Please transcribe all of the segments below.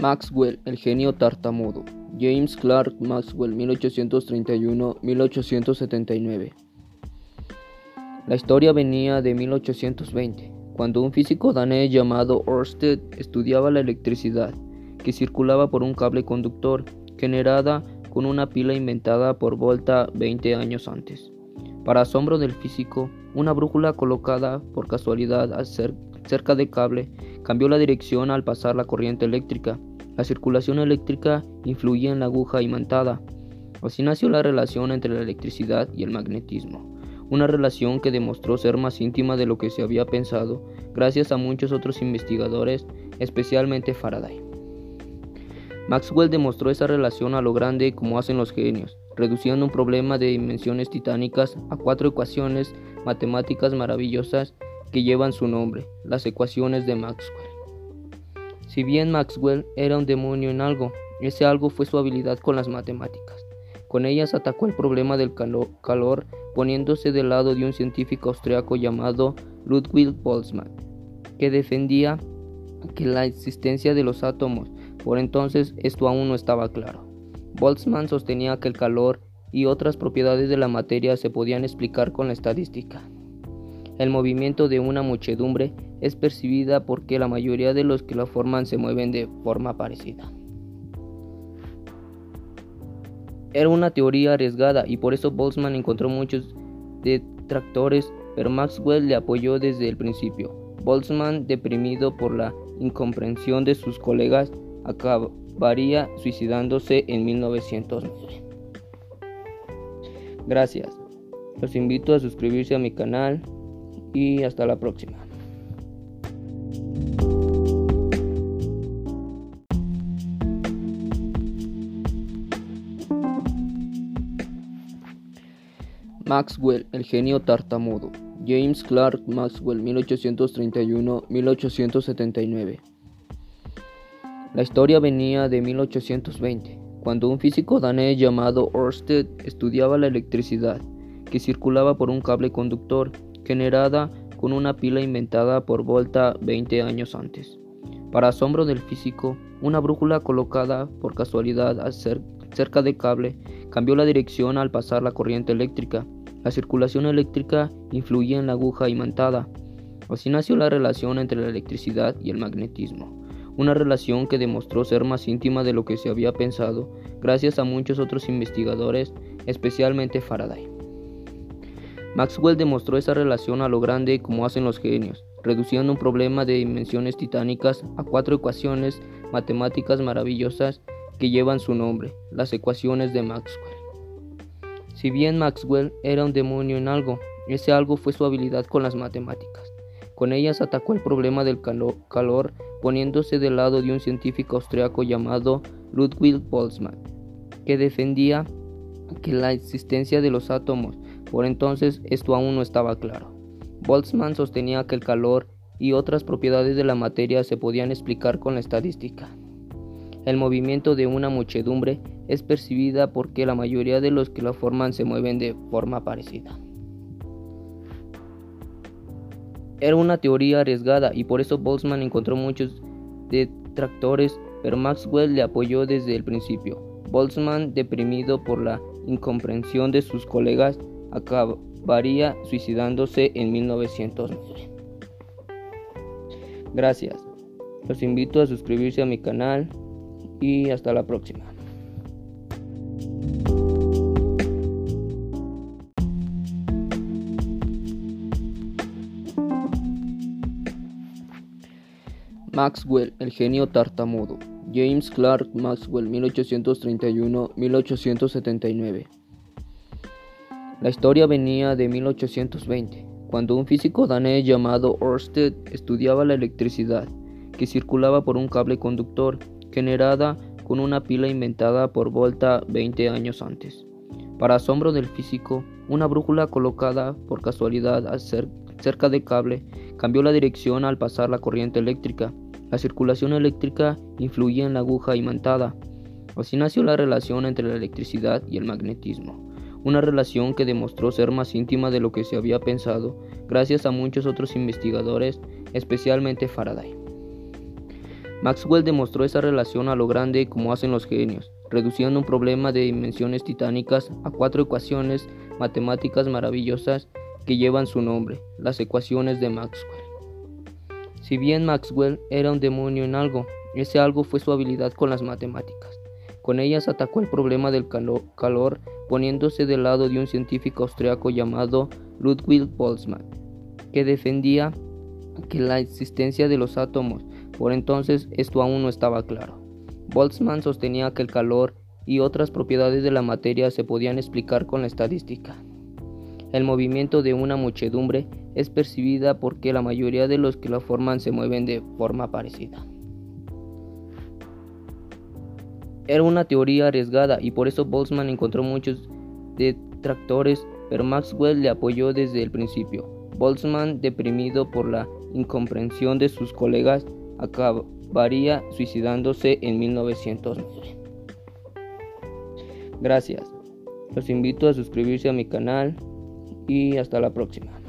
Maxwell, el genio tartamudo. James Clerk Maxwell, 1831-1879. La historia venía de 1820, cuando un físico danés llamado Ørsted estudiaba la electricidad que circulaba por un cable conductor generada con una pila inventada por Volta 20 años antes. Para asombro del físico, una brújula colocada por casualidad cerca del cable cambió la dirección al pasar la corriente eléctrica la circulación eléctrica influía en la aguja imantada. Así nació la relación entre la electricidad y el magnetismo, una relación que demostró ser más íntima de lo que se había pensado gracias a muchos otros investigadores, especialmente Faraday. Maxwell demostró esa relación a lo grande como hacen los genios, reduciendo un problema de dimensiones titánicas a cuatro ecuaciones matemáticas maravillosas que llevan su nombre, las ecuaciones de Maxwell. Si bien Maxwell era un demonio en algo, ese algo fue su habilidad con las matemáticas. Con ellas atacó el problema del calor poniéndose del lado de un científico austriaco llamado Ludwig Boltzmann, que defendía que la existencia de los átomos, por entonces esto aún no estaba claro. Boltzmann sostenía que el calor y otras propiedades de la materia se podían explicar con la estadística. El movimiento de una muchedumbre es percibida porque la mayoría de los que la forman se mueven de forma parecida. Era una teoría arriesgada y por eso Boltzmann encontró muchos detractores, pero Maxwell le apoyó desde el principio. Boltzmann, deprimido por la incomprensión de sus colegas, acabaría suicidándose en 1909. Gracias. Los invito a suscribirse a mi canal y hasta la próxima. Maxwell, el genio tartamudo. James Clerk Maxwell, 1831-1879. La historia venía de 1820, cuando un físico danés llamado Ørsted estudiaba la electricidad que circulaba por un cable conductor generada con una pila inventada por Volta 20 años antes. Para asombro del físico, una brújula colocada por casualidad cerca del cable cambió la dirección al pasar la corriente eléctrica la circulación eléctrica influía en la aguja imantada. Así nació la relación entre la electricidad y el magnetismo, una relación que demostró ser más íntima de lo que se había pensado gracias a muchos otros investigadores, especialmente Faraday. Maxwell demostró esa relación a lo grande como hacen los genios, reduciendo un problema de dimensiones titánicas a cuatro ecuaciones matemáticas maravillosas que llevan su nombre, las ecuaciones de Maxwell. Si bien Maxwell era un demonio en algo, ese algo fue su habilidad con las matemáticas. Con ellas atacó el problema del calor poniéndose del lado de un científico austriaco llamado Ludwig Boltzmann, que defendía que la existencia de los átomos, por entonces esto aún no estaba claro. Boltzmann sostenía que el calor y otras propiedades de la materia se podían explicar con la estadística. El movimiento de una muchedumbre es percibida porque la mayoría de los que la forman se mueven de forma parecida. Era una teoría arriesgada y por eso Boltzmann encontró muchos detractores, pero Maxwell le apoyó desde el principio. Boltzmann, deprimido por la incomprensión de sus colegas, acabaría suicidándose en 1909. Gracias. Los invito a suscribirse a mi canal y hasta la próxima. Maxwell, el genio tartamudo. James Clerk Maxwell, 1831-1879. La historia venía de 1820, cuando un físico danés llamado Ørsted estudiaba la electricidad que circulaba por un cable conductor generada con una pila inventada por Volta 20 años antes. Para asombro del físico, una brújula colocada por casualidad cerca del cable cambió la dirección al pasar la corriente eléctrica. La circulación eléctrica influía en la aguja imantada. Así nació la relación entre la electricidad y el magnetismo, una relación que demostró ser más íntima de lo que se había pensado gracias a muchos otros investigadores, especialmente Faraday. Maxwell demostró esa relación a lo grande como hacen los genios, reduciendo un problema de dimensiones titánicas a cuatro ecuaciones matemáticas maravillosas que llevan su nombre, las ecuaciones de Maxwell. Si bien Maxwell era un demonio en algo, ese algo fue su habilidad con las matemáticas. Con ellas atacó el problema del calor poniéndose del lado de un científico austriaco llamado Ludwig Boltzmann, que defendía que la existencia de los átomos por entonces esto aún no estaba claro. Boltzmann sostenía que el calor y otras propiedades de la materia se podían explicar con la estadística. El movimiento de una muchedumbre es percibida porque la mayoría de los que la forman se mueven de forma parecida. Era una teoría arriesgada y por eso Boltzmann encontró muchos detractores, pero Maxwell le apoyó desde el principio. Boltzmann, deprimido por la incomprensión de sus colegas, acabaría suicidándose en 1909. Gracias. Los invito a suscribirse a mi canal y hasta la próxima.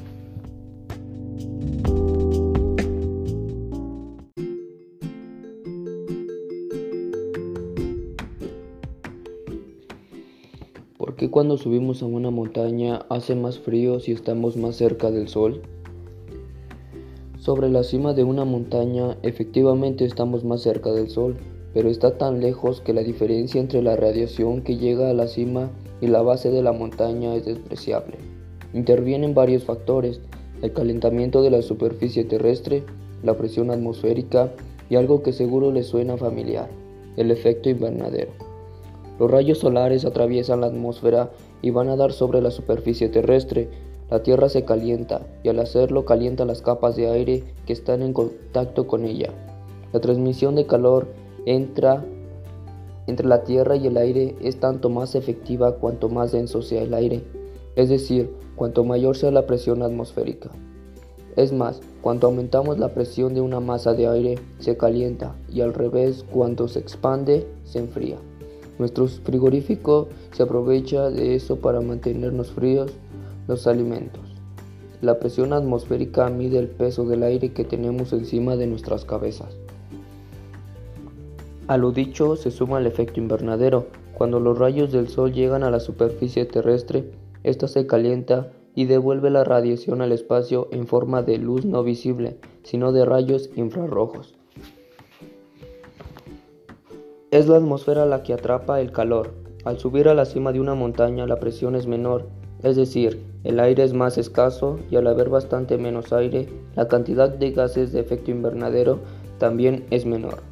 ¿Por qué cuando subimos a una montaña hace más frío si estamos más cerca del sol? Sobre la cima de una montaña efectivamente estamos más cerca del Sol, pero está tan lejos que la diferencia entre la radiación que llega a la cima y la base de la montaña es despreciable. Intervienen varios factores, el calentamiento de la superficie terrestre, la presión atmosférica y algo que seguro les suena familiar, el efecto invernadero. Los rayos solares atraviesan la atmósfera y van a dar sobre la superficie terrestre, la Tierra se calienta y al hacerlo calienta las capas de aire que están en contacto con ella. La transmisión de calor entra entre la Tierra y el aire es tanto más efectiva cuanto más denso sea el aire, es decir, cuanto mayor sea la presión atmosférica. Es más, cuanto aumentamos la presión de una masa de aire, se calienta y al revés, cuando se expande, se enfría. Nuestro frigorífico se aprovecha de eso para mantenernos fríos los alimentos. La presión atmosférica mide el peso del aire que tenemos encima de nuestras cabezas. A lo dicho se suma el efecto invernadero. Cuando los rayos del sol llegan a la superficie terrestre, ésta se calienta y devuelve la radiación al espacio en forma de luz no visible, sino de rayos infrarrojos. Es la atmósfera la que atrapa el calor. Al subir a la cima de una montaña la presión es menor es decir, el aire es más escaso y al haber bastante menos aire, la cantidad de gases de efecto invernadero también es menor.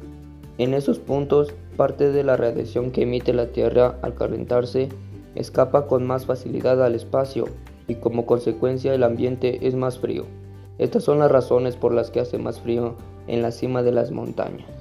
En esos puntos, parte de la radiación que emite la Tierra al calentarse escapa con más facilidad al espacio y como consecuencia el ambiente es más frío. Estas son las razones por las que hace más frío en la cima de las montañas.